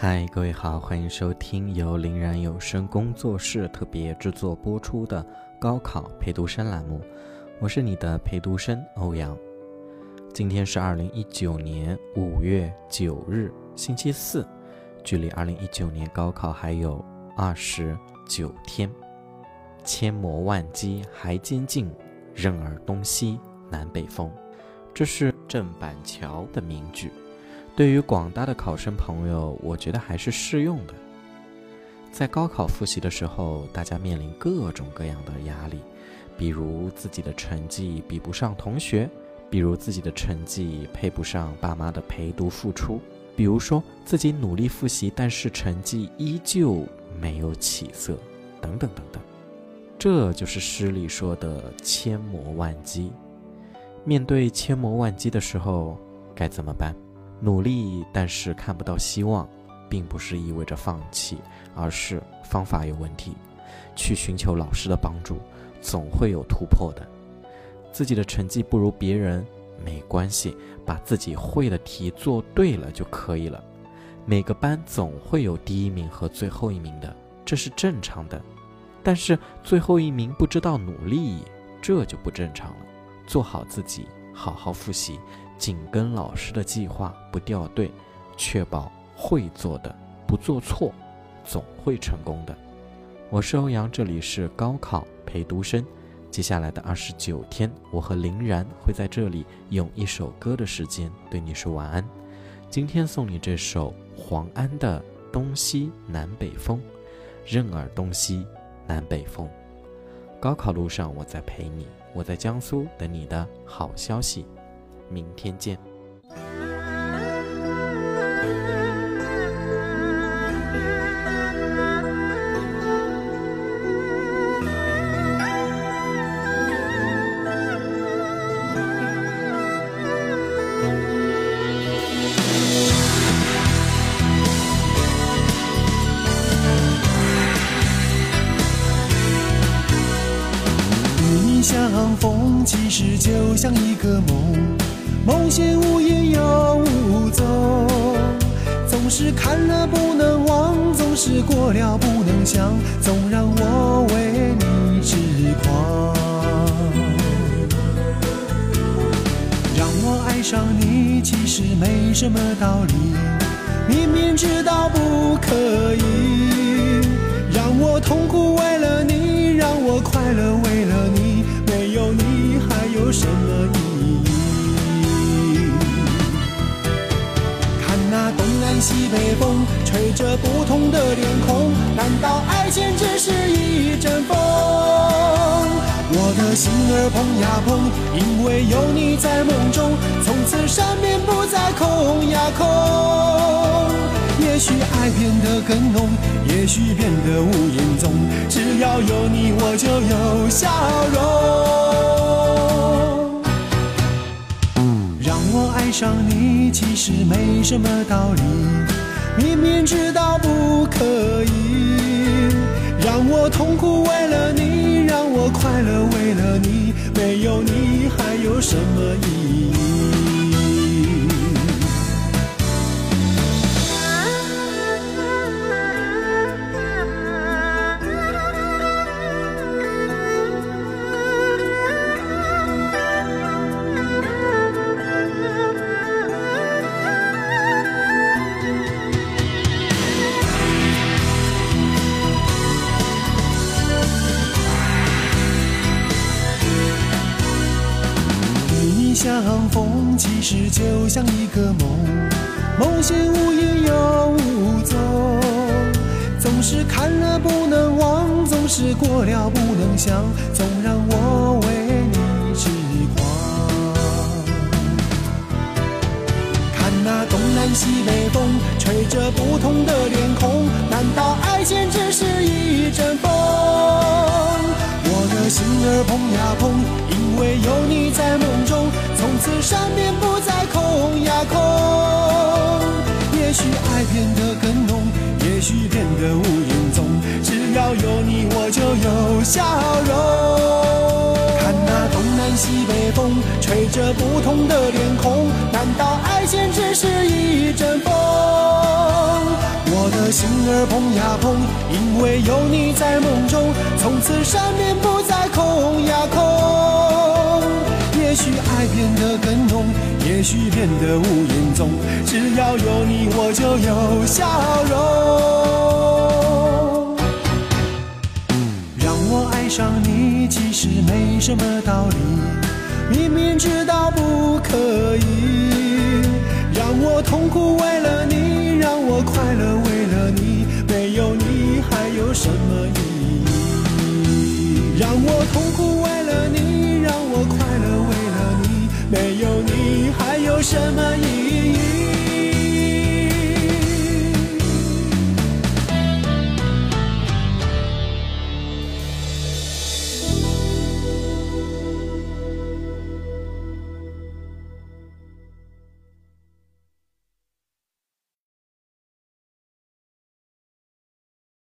嗨，各位好，欢迎收听由林然有声工作室特别制作播出的高考陪读生栏目，我是你的陪读生欧阳。今天是二零一九年五月九日，星期四，距离二零一九年高考还有二十九天。千磨万击还坚劲，任尔东西南北风，这是郑板桥的名句。对于广大的考生朋友，我觉得还是适用的。在高考复习的时候，大家面临各种各样的压力，比如自己的成绩比不上同学，比如自己的成绩配不上爸妈的陪读付出，比如说自己努力复习，但是成绩依旧没有起色，等等等等。这就是诗里说的千磨万击。面对千磨万击的时候，该怎么办？努力，但是看不到希望，并不是意味着放弃，而是方法有问题。去寻求老师的帮助，总会有突破的。自己的成绩不如别人没关系，把自己会的题做对了就可以了。每个班总会有第一名和最后一名的，这是正常的。但是最后一名不知道努力，这就不正常了。做好自己，好好复习。紧跟老师的计划不掉队，确保会做的不做错，总会成功的。我是欧阳，这里是高考陪读生。接下来的二十九天，我和林然会在这里用一首歌的时间对你说晚安。今天送你这首黄安的《东西南北风》，任尔东西南北风。高考路上我在陪你，我在江苏等你的好消息。明天见。与你相逢，其实就像一个梦。梦醒无影又无踪，总是看了不能忘，总是过了不能想，总让我为你痴狂。让我爱上你，其实没什么道理，明明知道不可以。让我痛苦为北风吹着不同的脸孔，难道爱情只是一阵风？我的心儿碰呀碰，因为有你在梦中，从此上面不再空呀空。也许爱变得更浓，也许变得无影踪，只要有你，我就有笑容。让我爱上你，其实没什么道理。明明知道不可以，让我痛苦为了相逢其实就像一个梦，梦醒无影又无踪，总是看了不能忘，总是过了不能想，总让我为你痴狂。看那东南西北风，吹着不同的脸孔，爱变得更浓，也许变得无影踪，只要有你我就有笑容。看那东南西北风，吹着不同的脸孔，难道爱情只是一阵风？我的心儿碰呀碰，因为有你在梦中，从此山面不去变得无影踪，只要有你，我就有笑容。让我爱上你，其实没什么道理，明明知道不可以，让我痛苦为了你，让我快乐为了你，没有你还有什么意义？让我痛苦没有你还有什么意义？